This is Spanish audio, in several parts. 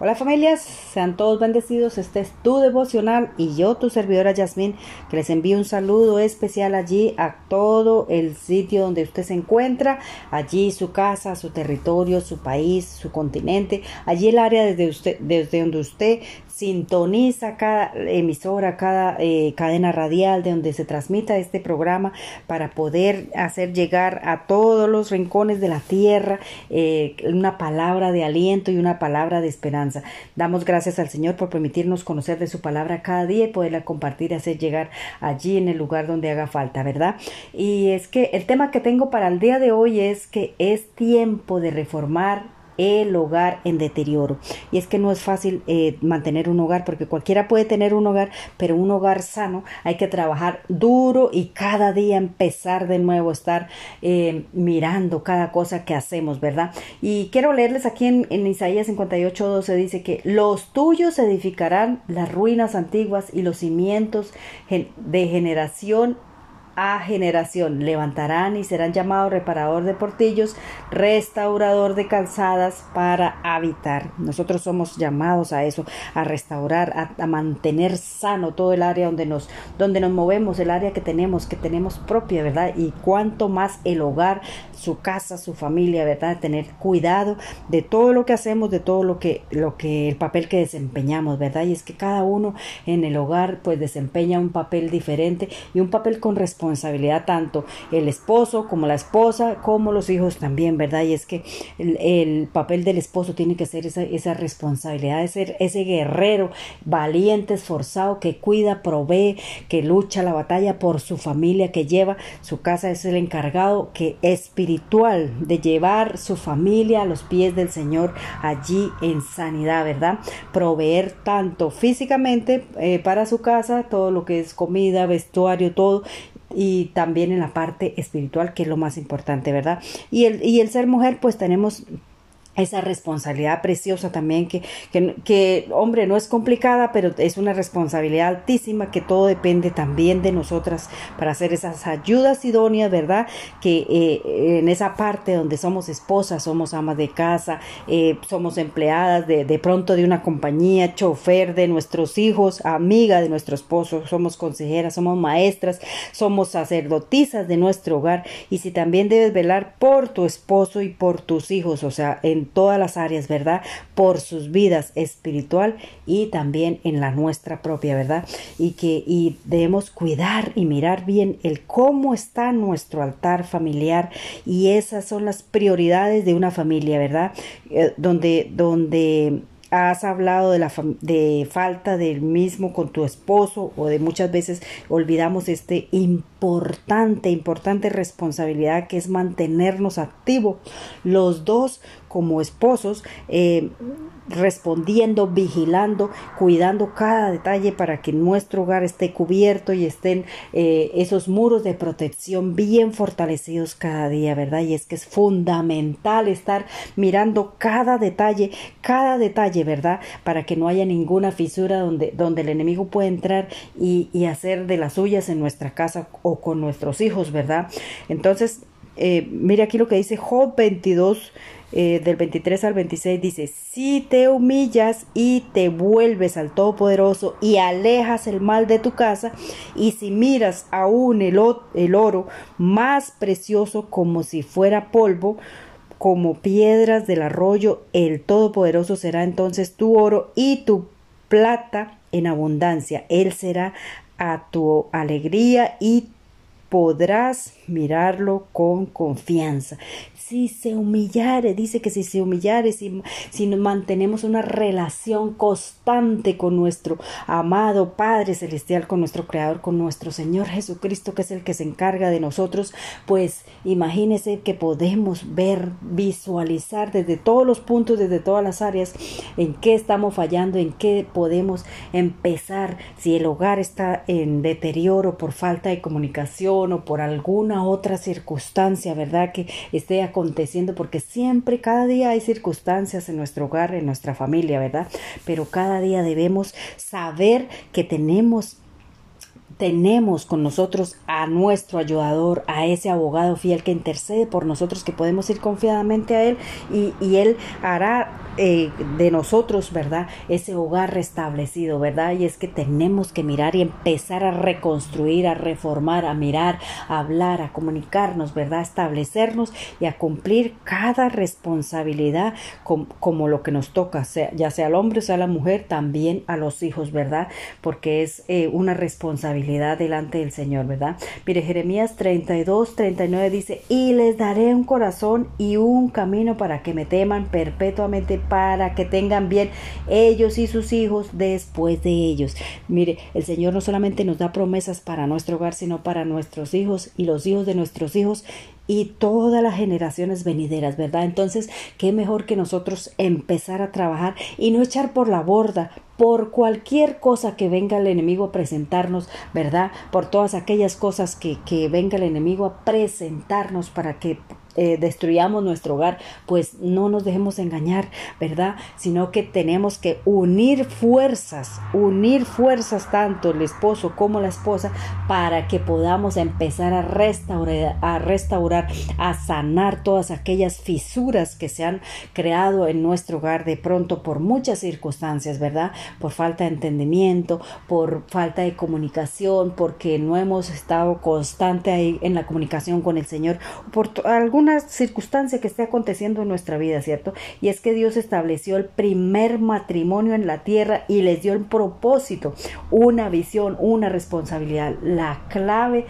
Hola familias, sean todos bendecidos. Este es tu devocional y yo, tu servidora Yasmín, que les envío un saludo especial allí a todo el sitio donde usted se encuentra, allí su casa, su territorio, su país, su continente, allí el área desde, usted, desde donde usted sintoniza cada emisora, cada eh, cadena radial de donde se transmita este programa para poder hacer llegar a todos los rincones de la tierra eh, una palabra de aliento y una palabra de esperanza. Damos gracias al Señor por permitirnos conocer de su palabra cada día y poderla compartir, hacer llegar allí en el lugar donde haga falta, ¿verdad? Y es que el tema que tengo para el día de hoy es que es tiempo de reformar el hogar en deterioro. Y es que no es fácil eh, mantener un hogar porque cualquiera puede tener un hogar, pero un hogar sano hay que trabajar duro y cada día empezar de nuevo, estar eh, mirando cada cosa que hacemos, ¿verdad? Y quiero leerles aquí en, en Isaías 58, 12 dice que los tuyos edificarán las ruinas antiguas y los cimientos de generación a generación. Levantarán y serán llamados reparador de portillos, restaurador de calzadas para habitar. Nosotros somos llamados a eso, a restaurar, a, mantener sano todo el área donde nos, donde nos movemos, el área que tenemos, que tenemos propia, ¿verdad? Y cuanto más el hogar, su casa, su familia, ¿verdad? Tener cuidado de todo lo que hacemos, de todo lo que, lo que, el papel que desempeñamos, ¿verdad? Y es que cada uno en el hogar pues desempeña un papel diferente y un papel con responsabilidad responsabilidad tanto el esposo como la esposa, como los hijos también, ¿verdad? Y es que el, papel del esposo tiene que ser esa, esa responsabilidad de ser ese guerrero valiente, esforzado, que cuida, provee, que lucha la batalla por su familia, que lleva su casa, es el encargado que espiritual de llevar su familia a los pies del Señor allí en sanidad, ¿verdad? Proveer tanto físicamente eh, para su casa, todo lo que es comida, vestuario, todo, y también en la parte espiritual, que es lo más importante, ¿verdad? Y el, y el ser mujer, pues tenemos esa responsabilidad preciosa también que, que, hombre, no es complicada, pero es una responsabilidad altísima que todo depende también de nosotras para hacer esas ayudas idóneas, ¿verdad? Que eh, en esa parte donde somos esposas, somos amas de casa, eh, somos empleadas de, de, pronto de una compañía, chofer de nuestros hijos, amiga de nuestro esposo, somos consejeras, somos maestras, somos sacerdotisas de nuestro hogar y si también debes velar por tu esposo y por tus hijos, o sea, en todas las áreas, ¿verdad? Por sus vidas espiritual y también en la nuestra propia, ¿verdad? Y que y debemos cuidar y mirar bien el cómo está nuestro altar familiar y esas son las prioridades de una familia, ¿verdad? Eh, donde donde has hablado de la de falta del mismo con tu esposo o de muchas veces olvidamos este importante importante responsabilidad que es mantenernos activos los dos como esposos eh, respondiendo, vigilando, cuidando cada detalle para que nuestro hogar esté cubierto y estén eh, esos muros de protección bien fortalecidos cada día, ¿verdad? Y es que es fundamental estar mirando cada detalle, cada detalle, ¿verdad? Para que no haya ninguna fisura donde, donde el enemigo pueda entrar y, y hacer de las suyas en nuestra casa o con nuestros hijos, ¿verdad? Entonces, eh, mire aquí lo que dice Job 22, eh, del 23 al 26 dice, si te humillas y te vuelves al Todopoderoso y alejas el mal de tu casa, y si miras aún el, el oro más precioso como si fuera polvo, como piedras del arroyo, el Todopoderoso será entonces tu oro y tu plata en abundancia. Él será a tu alegría y podrás mirarlo con confianza. Si se humillare, dice que si se humillare, si, si mantenemos una relación constante con nuestro amado Padre Celestial, con nuestro Creador, con nuestro Señor Jesucristo, que es el que se encarga de nosotros, pues imagínese que podemos ver, visualizar desde todos los puntos, desde todas las áreas, en qué estamos fallando, en qué podemos empezar, si el hogar está en deterioro por falta de comunicación o por alguna otra circunstancia, ¿verdad? Que esté aconteciendo, porque siempre, cada día hay circunstancias en nuestro hogar, en nuestra familia, ¿verdad? Pero cada día debemos saber que tenemos tenemos con nosotros a nuestro ayudador, a ese abogado fiel que intercede por nosotros, que podemos ir confiadamente a Él y, y Él hará eh, de nosotros, ¿verdad? Ese hogar restablecido, ¿verdad? Y es que tenemos que mirar y empezar a reconstruir, a reformar, a mirar, a hablar, a comunicarnos, ¿verdad? A establecernos y a cumplir cada responsabilidad como, lo que nos toca, ya sea al hombre, sea la mujer, también a los hijos, ¿verdad? Porque es eh, una responsabilidad delante del Señor, ¿verdad? Mire, Jeremías 32, 39 dice, y les daré un corazón y un camino para que me teman perpetuamente para que tengan bien ellos y sus hijos después de ellos. Mire, el Señor no solamente nos da promesas para nuestro hogar, sino para nuestros hijos y los hijos de nuestros hijos y todas las generaciones venideras, ¿verdad? Entonces, qué mejor que nosotros empezar a trabajar y no echar por la borda por cualquier cosa que venga el enemigo a presentarnos, ¿verdad? Por todas aquellas cosas que, que venga el enemigo a presentarnos para que eh, destruyamos nuestro hogar, pues no nos dejemos engañar, ¿verdad? Sino que tenemos que unir fuerzas, unir fuerzas tanto el esposo como la esposa para que podamos empezar a restaurar, a restaurar, a sanar todas aquellas fisuras que se han creado en nuestro hogar de pronto por muchas circunstancias, ¿verdad? Por falta de entendimiento, por falta de comunicación, porque no hemos estado constante ahí en la comunicación con el Señor, por alguna circunstancia que esté aconteciendo en nuestra vida, ¿cierto? Y es que Dios estableció el primer matrimonio en la tierra y les dio el propósito, una visión, una responsabilidad. La clave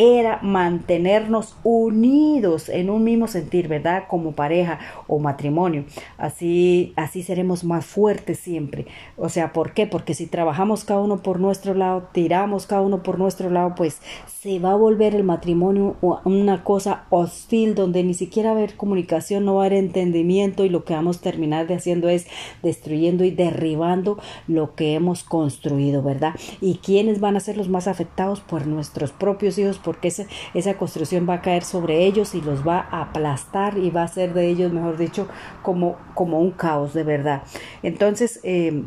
era mantenernos unidos en un mismo sentir, ¿verdad? Como pareja o matrimonio. Así, así seremos más fuertes siempre. O sea, ¿por qué? Porque si trabajamos cada uno por nuestro lado, tiramos cada uno por nuestro lado, pues se va a volver el matrimonio una cosa hostil donde ni siquiera va a haber comunicación, no va a haber entendimiento y lo que vamos a terminar de haciendo es destruyendo y derribando lo que hemos construido, ¿verdad? ¿Y quiénes van a ser los más afectados? Por nuestros propios hijos, porque esa, esa construcción va a caer sobre ellos y los va a aplastar y va a ser de ellos, mejor dicho, como, como un caos de verdad. Entonces, eh,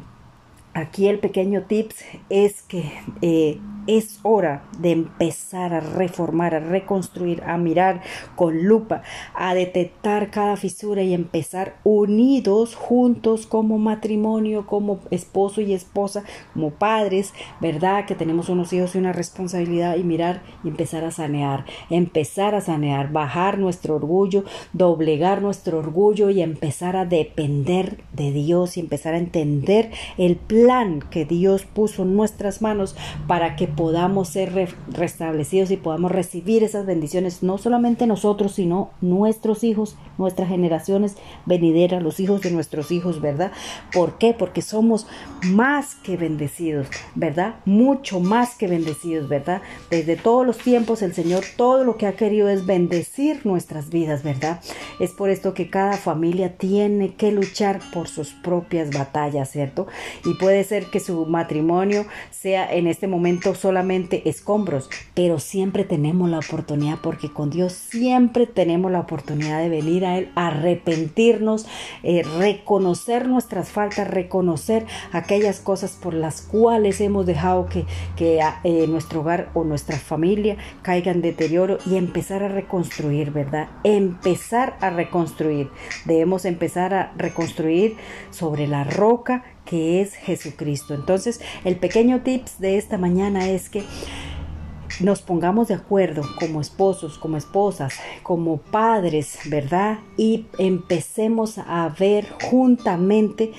aquí el pequeño tips es que eh, es hora de empezar a reformar, a reconstruir, a mirar con lupa, a detectar cada fisura y empezar unidos, juntos, como matrimonio, como esposo y esposa, como padres, ¿verdad? Que tenemos unos hijos y una responsabilidad y mirar y empezar a sanear, empezar a sanear, bajar nuestro orgullo, doblegar nuestro orgullo y empezar a depender de Dios y empezar a entender el plan que Dios puso en nuestras manos para que podamos ser restablecidos y podamos recibir esas bendiciones, no solamente nosotros, sino nuestros hijos, nuestras generaciones venideras, los hijos de nuestros hijos, ¿verdad? ¿Por qué? Porque somos más que bendecidos, ¿verdad? Mucho más que bendecidos, ¿verdad? Desde todos los tiempos el Señor todo lo que ha querido es bendecir nuestras vidas, ¿verdad? Es por esto que cada familia tiene que luchar por sus propias batallas, ¿cierto? Y puede ser que su matrimonio sea en este momento solamente escombros, pero siempre tenemos la oportunidad porque con Dios siempre tenemos la oportunidad de venir a Él, arrepentirnos, eh, reconocer nuestras faltas, reconocer aquellas cosas por las cuales hemos dejado que, que eh, nuestro hogar o nuestra familia caigan en deterioro y empezar a reconstruir, ¿verdad? Empezar a reconstruir. Debemos empezar a reconstruir sobre la roca que es Jesucristo. Entonces, el pequeño tips de esta mañana es que nos pongamos de acuerdo como esposos, como esposas, como padres, ¿verdad? Y empecemos a ver juntamente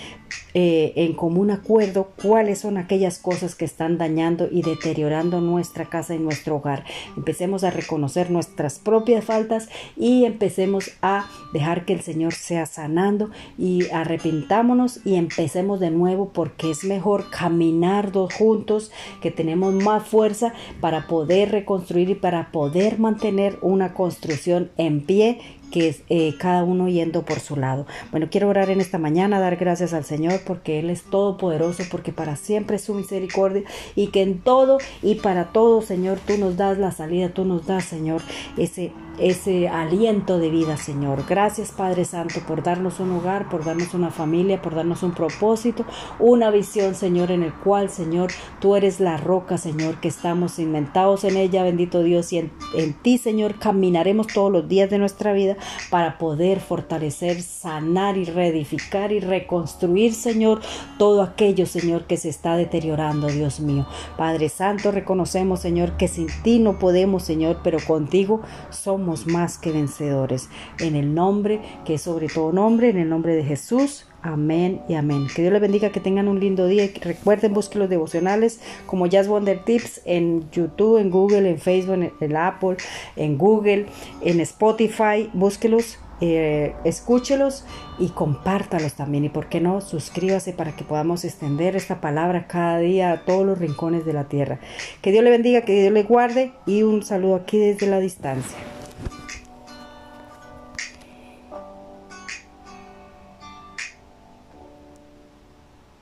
eh, en común acuerdo cuáles son aquellas cosas que están dañando y deteriorando nuestra casa y nuestro hogar. Empecemos a reconocer nuestras propias faltas y empecemos a dejar que el Señor sea sanando y arrepintámonos y empecemos de nuevo porque es mejor caminar dos juntos que tenemos más fuerza para poder reconstruir y para poder mantener una construcción en pie que eh, cada uno yendo por su lado. Bueno, quiero orar en esta mañana, dar gracias al Señor porque Él es todopoderoso, porque para siempre es su misericordia y que en todo y para todo, Señor, tú nos das la salida, tú nos das, Señor, ese ese aliento de vida, Señor. Gracias, Padre Santo, por darnos un hogar, por darnos una familia, por darnos un propósito, una visión, Señor, en el cual, Señor, tú eres la roca, Señor, que estamos inventados en ella, bendito Dios, y en, ti, Señor, caminaremos todos los días de nuestra vida para poder fortalecer, sanar y reedificar y reconstruir, Señor, todo aquello, Señor, que se está deteriorando, Dios mío. Padre Santo, reconocemos, Señor, que sin ti no podemos, Señor, pero contigo más que vencedores. En el nombre que es sobre todo nombre, en el nombre de Jesús. Amén y amén. Que Dios les bendiga, que tengan un lindo día. Recuerden, busquen los devocionales como Jazz Wonder Tips en YouTube, en Google, en Facebook, en el Apple, en Google, en Spotify. Búsquelos eh, escúchelos y compártalos también. Y por qué no, suscríbase para que podamos extender esta palabra cada día a todos los rincones de la tierra. Que Dios le bendiga, que Dios le guarde y un saludo aquí desde la distancia.